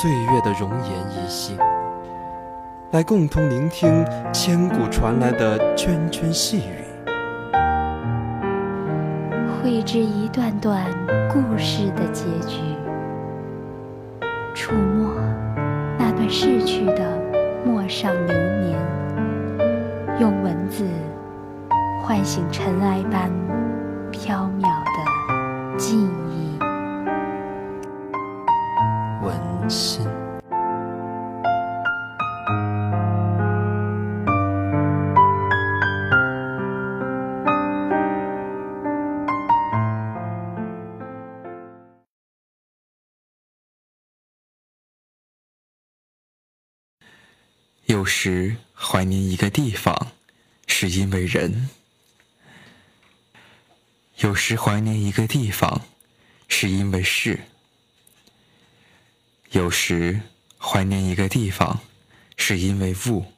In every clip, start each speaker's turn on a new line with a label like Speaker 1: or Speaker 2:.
Speaker 1: 岁月的容颜依稀，来共同聆听千古传来的涓涓细语，
Speaker 2: 绘制一段段故事的结局，触摸那段逝去的陌上流年，用文字唤醒尘埃般飘渺的记忆。
Speaker 3: 时怀念一个地方，是因为人；有时怀念一个地方，是因为事；有时怀念一个地方，是因为物，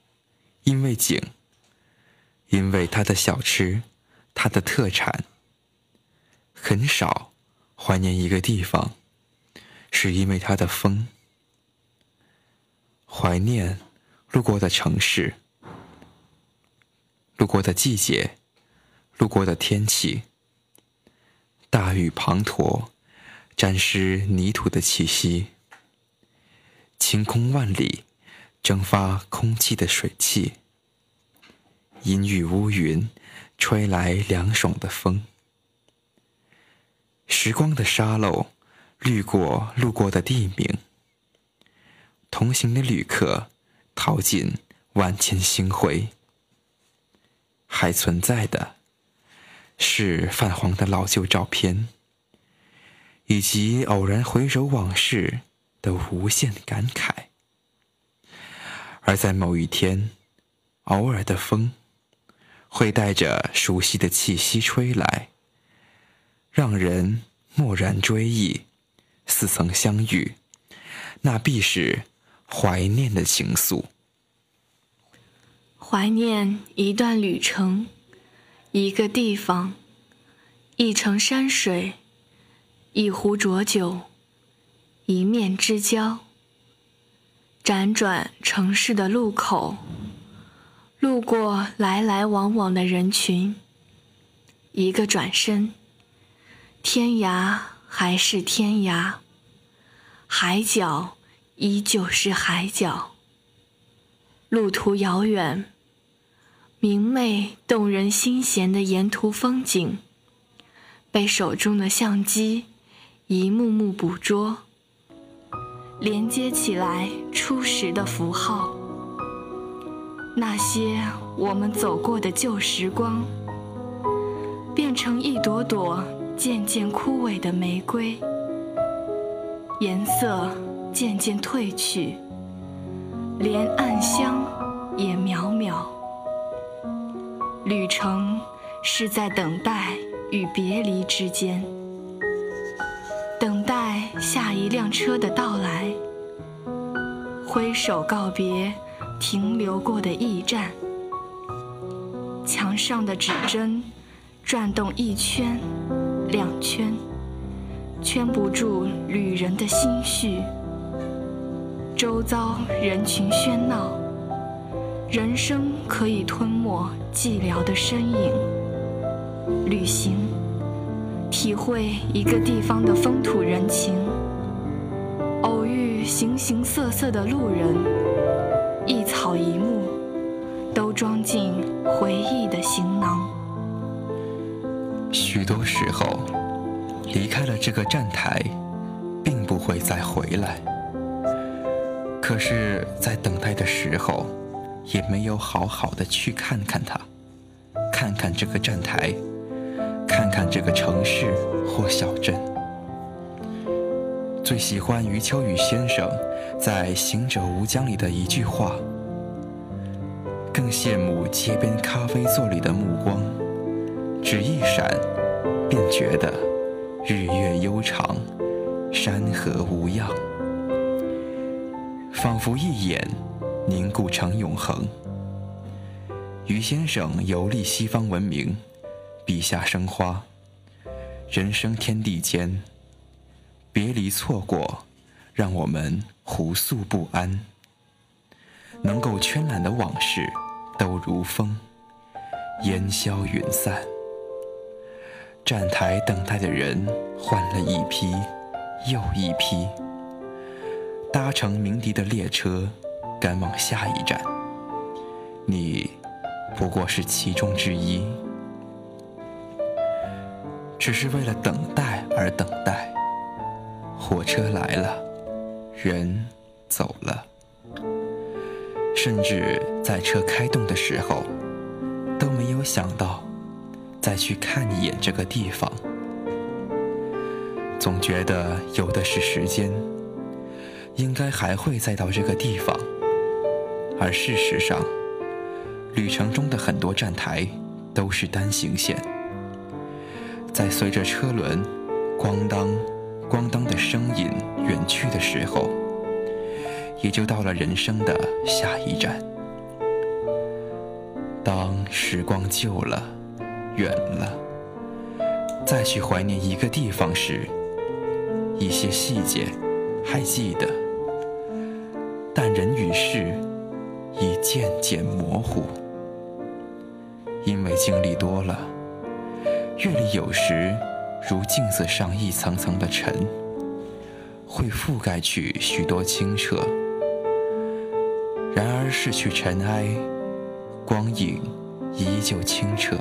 Speaker 3: 因为景，因为它的小吃，它的特产。很少怀念一个地方，是因为它的风。怀念。路过的城市，路过的季节，路过的天气，大雨滂沱，沾湿泥土的气息，晴空万里，蒸发空气的水汽，阴雨乌云，吹来凉爽的风，时光的沙漏，滤过路过的地名，同行的旅客。淘尽万千星辉，还存在的是泛黄的老旧照片，以及偶然回首往事的无限感慨。而在某一天，偶尔的风会带着熟悉的气息吹来，让人蓦然追忆，似曾相遇，那必是。怀念的情愫，
Speaker 4: 怀念一段旅程，一个地方，一程山水，一壶浊酒，一面之交。辗转城市的路口，路过来来往往的人群，一个转身，天涯还是天涯，海角。依旧是海角，路途遥远，明媚动人心弦的沿途风景，被手中的相机一幕幕捕捉，连接起来初时的符号，那些我们走过的旧时光，变成一朵朵渐渐枯萎的玫瑰，颜色。渐渐褪去，连暗香也渺渺。旅程是在等待与别离之间，等待下一辆车的到来，挥手告别停留过的驿站。墙上的指针转动一圈、两圈，圈不住旅人的心绪。周遭人群喧闹，人生可以吞没寂寥的身影。旅行，体会一个地方的风土人情，偶遇形形色色的路人，一草一木，都装进回忆的行囊。
Speaker 3: 许多时候，离开了这个站台，并不会再回来。可是，在等待的时候，也没有好好的去看看它，看看这个站台，看看这个城市或小镇。最喜欢余秋雨先生在《行者无疆》里的一句话，更羡慕街边咖啡座里的目光，只一闪，便觉得日月悠长，山河无恙，仿佛一眼凝固成永恒。余先生游历西方文明，笔下生花，人生天地间。别离错过，让我们胡诉不安。能够圈揽的往事，都如风，烟消云散。站台等待的人换了一批又一批，搭乘鸣笛的列车，赶往下一站。你不过是其中之一，只是为了等待而等待。火车来了，人走了，甚至在车开动的时候，都没有想到再去看一眼这个地方。总觉得有的是时间，应该还会再到这个地方。而事实上，旅程中的很多站台都是单行线，在随着车轮咣当。咣当的声音远去的时候，也就到了人生的下一站。当时光旧了、远了，再去怀念一个地方时，一些细节还记得，但人与事已渐渐模糊，因为经历多了，阅历有时。如镜子上一层层的尘，会覆盖去许多清澈。然而逝去尘埃，光影依旧清澈。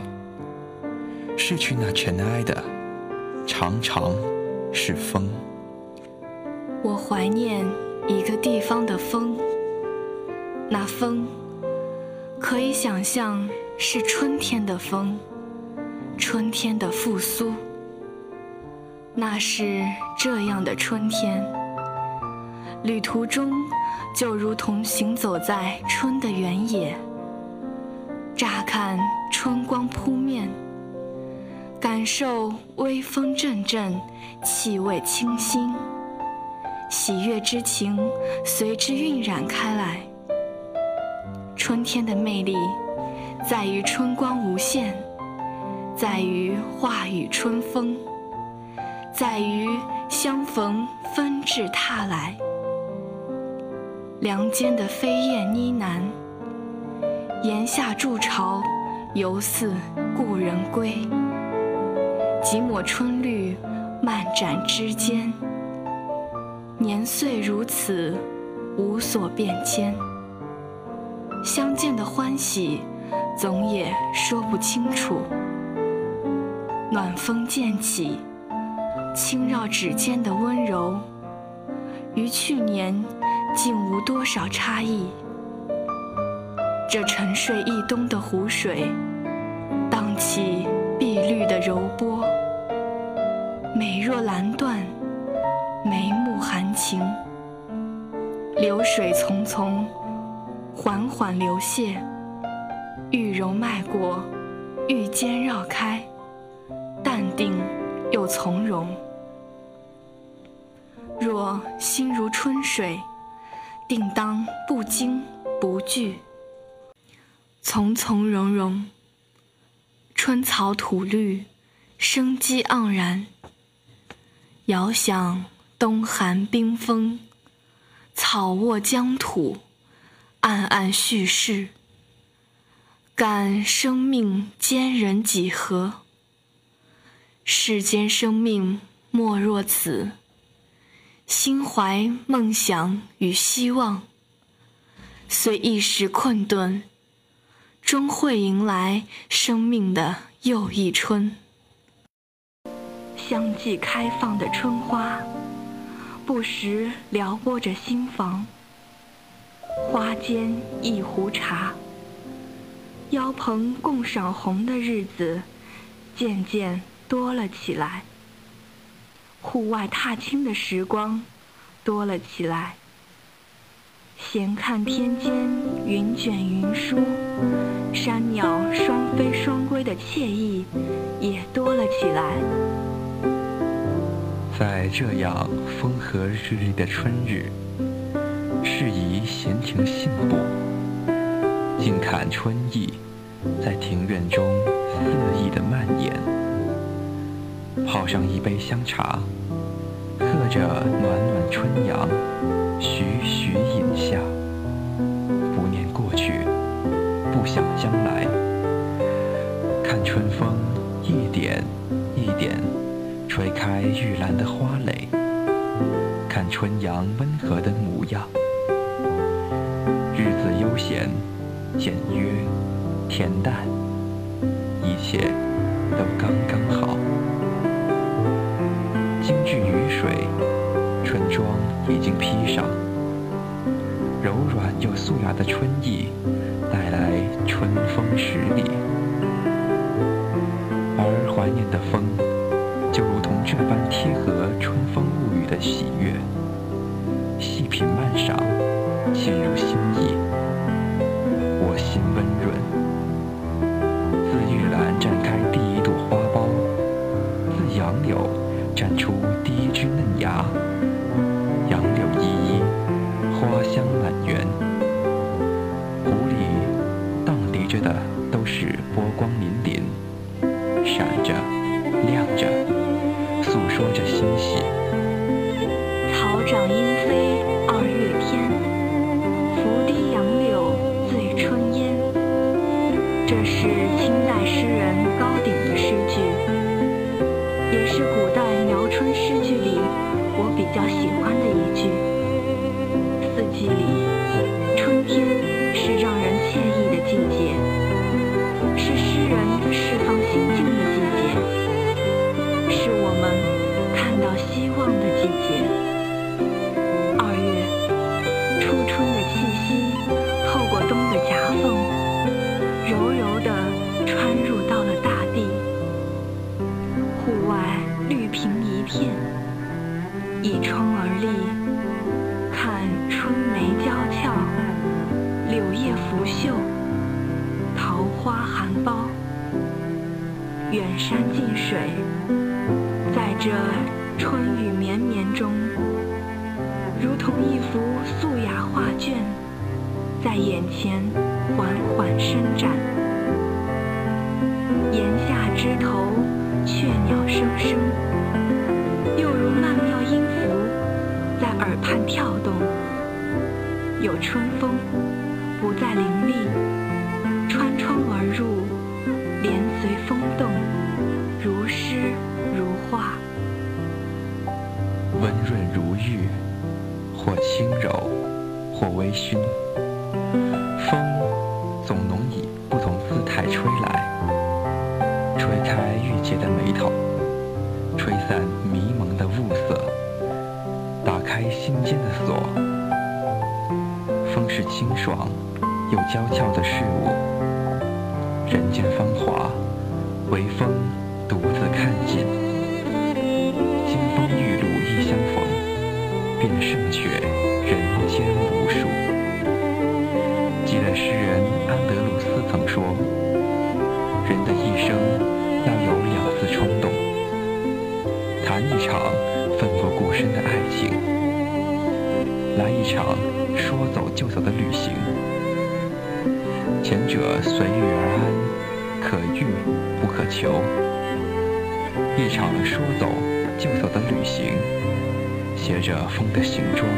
Speaker 3: 逝去那尘埃的，常常是风。
Speaker 4: 我怀念一个地方的风，那风可以想象是春天的风，春天的复苏。那是这样的春天，旅途中就如同行走在春的原野。乍看春光扑面，感受微风阵阵，气味清新，喜悦之情随之晕染开来。春天的魅力，在于春光无限，在于化雨春风。在于相逢纷至沓来，梁间的飞燕呢喃，檐下筑巢，犹似故人归。几抹春绿漫展枝间，年岁如此，无所变迁。相见的欢喜，总也说不清楚。暖风渐起。轻绕指尖的温柔，与去年竟无多少差异。这沉睡一冬的湖水，荡起碧绿的柔波，美若蓝缎，美情。流水匆匆，缓缓流泻，玉柔迈过，玉肩绕开，淡定又从容。若心如春水，定当不惊不惧。从从容容，春草吐绿，生机盎然。遥想冬寒冰封，草卧疆土，暗暗叙事。感生命坚韧几何？世间生命莫若此。心怀梦想与希望，虽一时困顿，终会迎来生命的又一春。相继开放的春花，不时撩拨着心房。花间一壶茶，邀朋共赏红的日子，渐渐多了起来。户外踏青的时光，多了起来。闲看天间云卷云舒，山鸟双飞双归的惬意也多了起来。
Speaker 3: 在这样风和日丽的春日，适宜闲庭信步，静看春意在庭院中肆意的蔓延。泡上一杯香茶，喝着暖暖春阳，徐徐饮下。不念过去，不想将来，看春风一点一点吹开玉兰的花蕾，看春阳温和的模样。日子悠闲、简约、恬淡，一切都刚刚好。精致雨水，春装已经披上，柔软又素雅的春意带来春风十里，而怀念的风，这般贴合春风物语的喜悦，细品慢赏，沁入心
Speaker 4: 底，叶拂袖，桃花含苞。远山近水，在这春雨绵绵中，如同一幅素雅画卷，在眼前缓缓伸展。檐下枝头。雀鸟声声，又如曼妙音符在耳畔跳动。有春风，不再凌厉，穿窗而入，帘随风动，如诗如画。
Speaker 3: 温润如玉，或轻柔，或微醺。风总能以不同姿态吹来。吹开郁结的眉头，吹散迷蒙的雾色，打开心间的锁。风是清爽又娇俏的事物，人间芳华，唯风独自看尽。金风玉露一相逢，便胜却人间无数。记得诗人安德鲁斯曾说。人的一生要有两次冲动：谈一场奋不顾身的爱情，来一场说走就走的旅行。前者随遇而安，可遇不可求；一场说走就走的旅行，携着风的行装，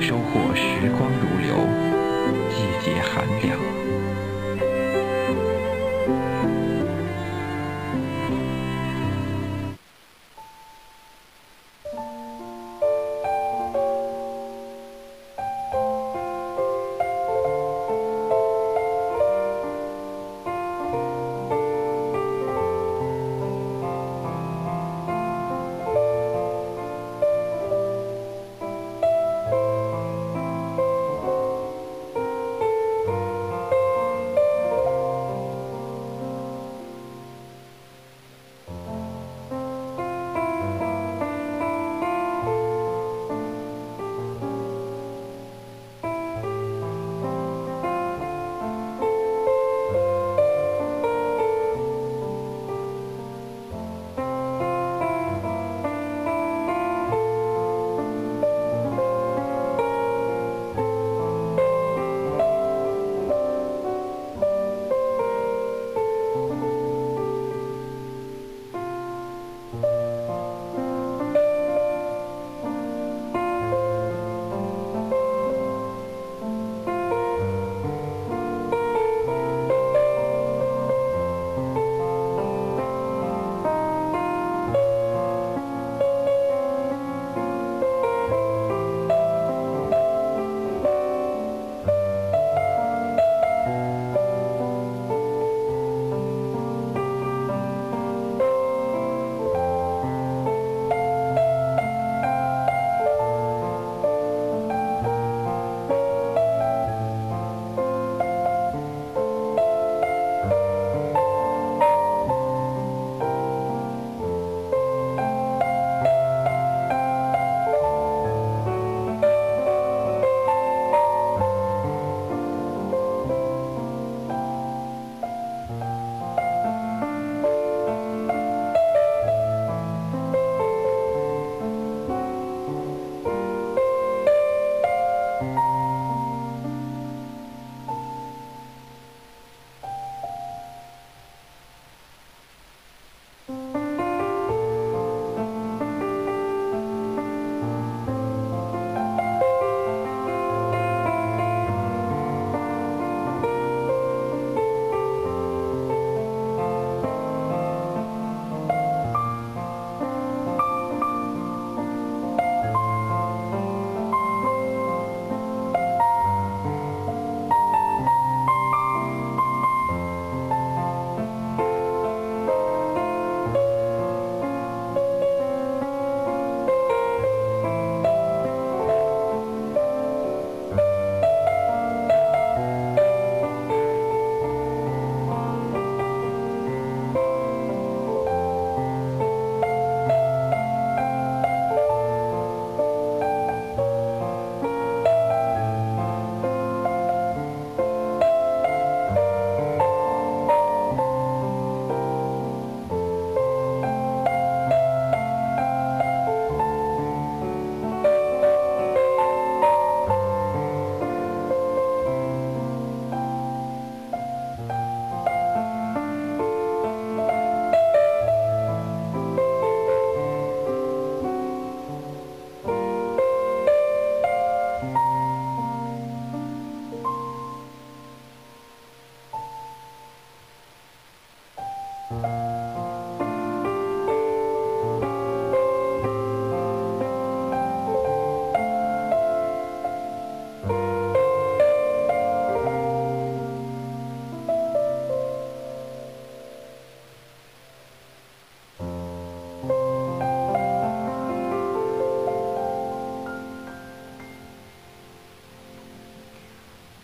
Speaker 3: 收获时光如流，季节寒凉。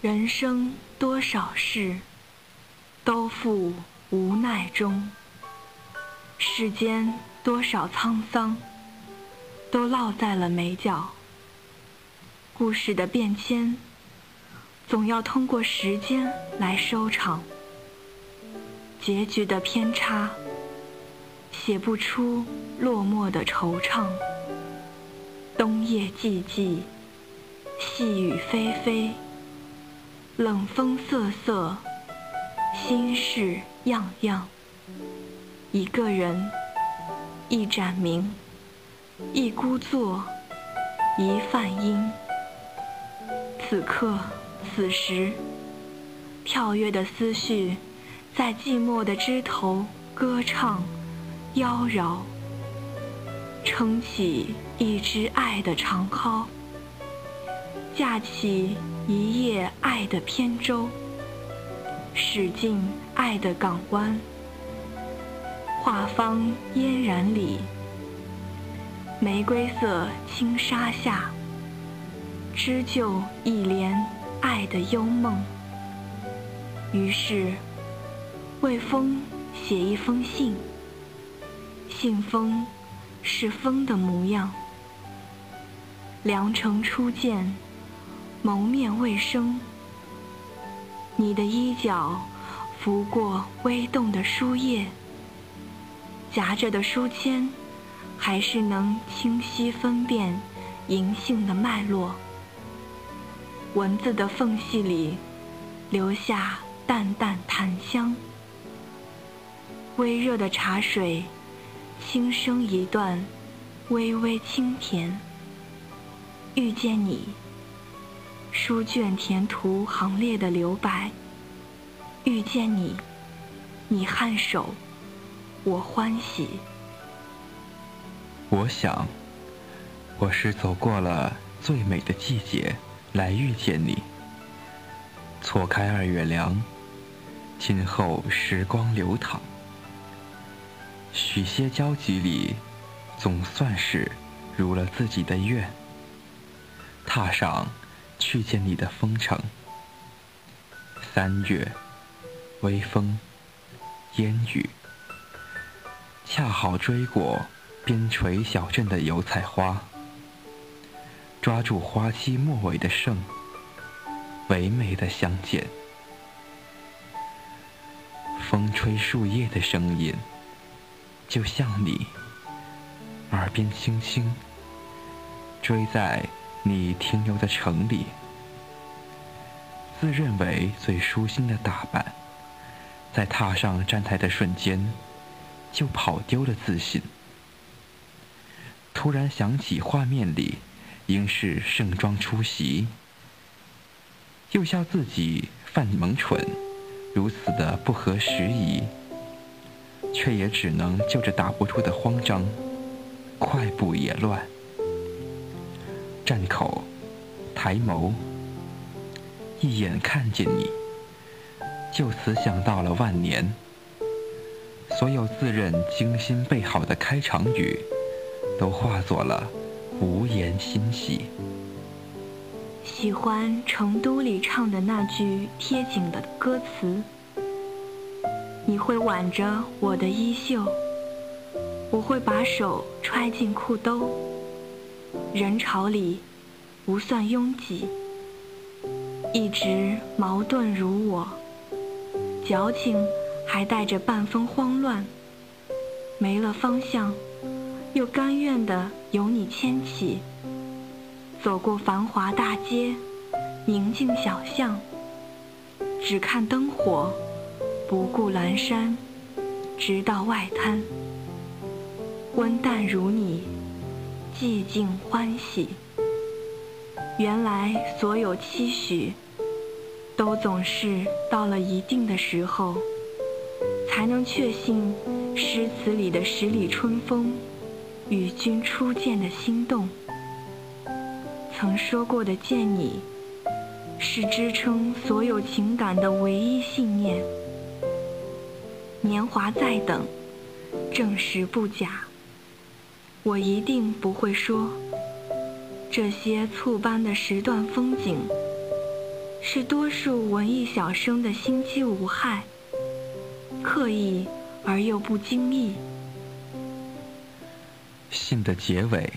Speaker 4: 人生多少事，都付无奈中；世间多少沧桑，都落在了眉角。故事的变迁，总要通过时间来收场；结局的偏差，写不出落寞的惆怅。冬夜寂寂，细雨霏霏。冷风瑟瑟，心事样样。一个人，一盏明，一孤坐，一泛音。此刻，此时，跳跃的思绪，在寂寞的枝头歌唱，妖娆，撑起一支爱的长篙。架起一叶爱的扁舟，驶进爱的港湾。画舫嫣然里，玫瑰色轻纱下，织就一帘爱的幽梦。于是，为风写一封信，信封是风的模样。良辰初见。蒙面未生，你的衣角拂过微动的书页，夹着的书签还是能清晰分辨银杏的脉络。文字的缝隙里留下淡淡檀香，微热的茶水轻声一段微微清甜。遇见你。书卷填涂行列的留白，遇见你，你颔首，我欢喜。
Speaker 3: 我想，我是走过了最美的季节来遇见你。错开二月凉，今后时光流淌，许些交集里，总算是如了自己的愿。踏上。去见你的风城。三月，微风，烟雨，恰好追过边陲小镇的油菜花，抓住花期末尾的盛，唯美的相见。风吹树叶的声音，就像你，耳边轻轻追在。你停留的城里，自认为最舒心的打扮，在踏上站台的瞬间，就跑丢了自信。突然想起画面里应是盛装出席，又笑自己犯萌蠢，如此的不合时宜，却也只能就着打不出的慌张，快步也乱。站口，抬眸，一眼看见你，就此想到了万年。所有自认精心备好的开场语，都化作了无言欣喜。
Speaker 4: 喜欢成都里唱的那句贴紧的歌词：你会挽着我的衣袖，我会把手揣进裤兜。人潮里不算拥挤，一直矛盾如我，矫情还带着半分慌乱，没了方向，又甘愿的由你牵起，走过繁华大街，宁静小巷，只看灯火，不顾阑珊，直到外滩，温淡如你。寂静欢喜，原来所有期许，都总是到了一定的时候，才。能确信诗词里的十里春风，与君初见的心动。曾说过的见你，是支撑所有情感的唯一信念。年华在等，证实不假。我一定不会说，这些醋般的时段风景，是多数文艺小生的心机无害，刻意而又不经意。
Speaker 3: 信的结尾，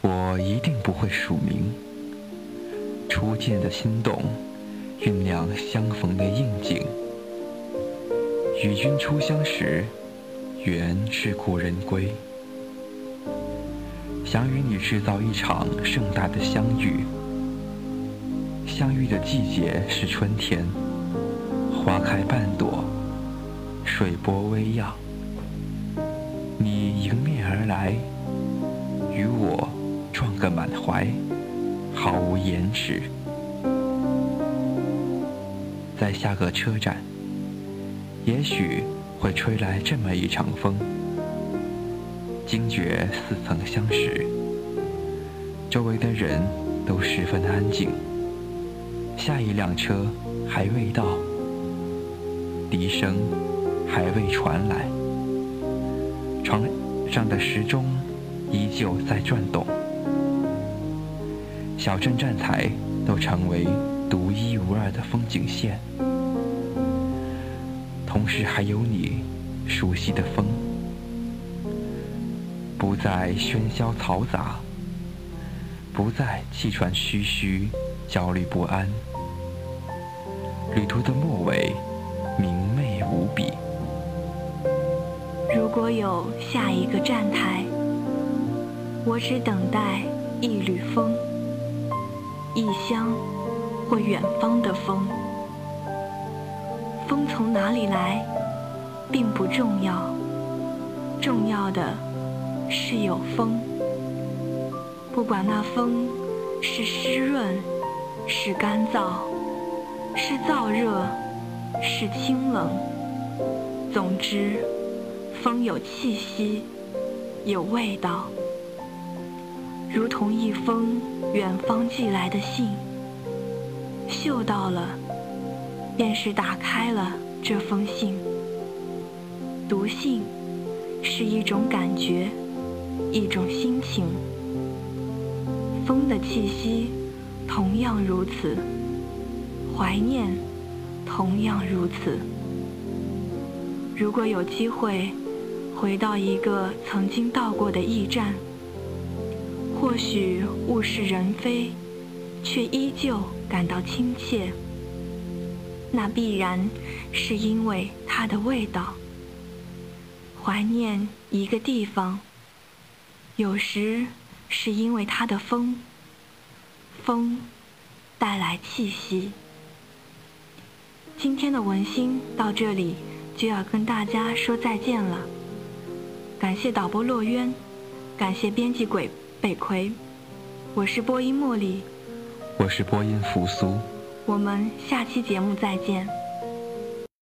Speaker 3: 我一定不会署名。初见的心动，酝酿相逢的应景。与君初相识，原是故人归。想与你制造一场盛大的相遇。相遇的季节是春天，花开半朵，水波微漾。你迎面而来，与我撞个满怀，毫无延迟。在下个车站，也许会吹来这么一场风。惊觉似曾相识，周围的人都十分安静。下一辆车还未到，笛声还未传来，床上的时钟依旧在转动。小镇站台都成为独一无二的风景线，同时还有你熟悉的风。在喧嚣嘈杂，不再气喘吁吁、焦虑不安。旅途的末尾，明媚无比。
Speaker 4: 如果有下一个站台，我只等待一缕风，异乡或远方的风。风从哪里来，并不重要，重要的。是有风，不管那风是湿润，是干燥，是燥热，是清冷，总之，风有气息，有味道，如同一封远方寄来的信，嗅到了，便是打开了这封信。读信是一种感觉。一种心情，风的气息同样如此，怀念同样如此。如果有机会回到一个曾经到过的驿站，或许物是人非，却依旧感到亲切，那必然是因为它的味道。怀念一个地方。有时是因为它的风，风带来气息。今天的文心到这里就要跟大家说再见了。感谢导播洛渊，感谢编辑鬼北葵，我是播音茉莉，
Speaker 3: 我是播音扶苏，
Speaker 4: 我们下期节目再见。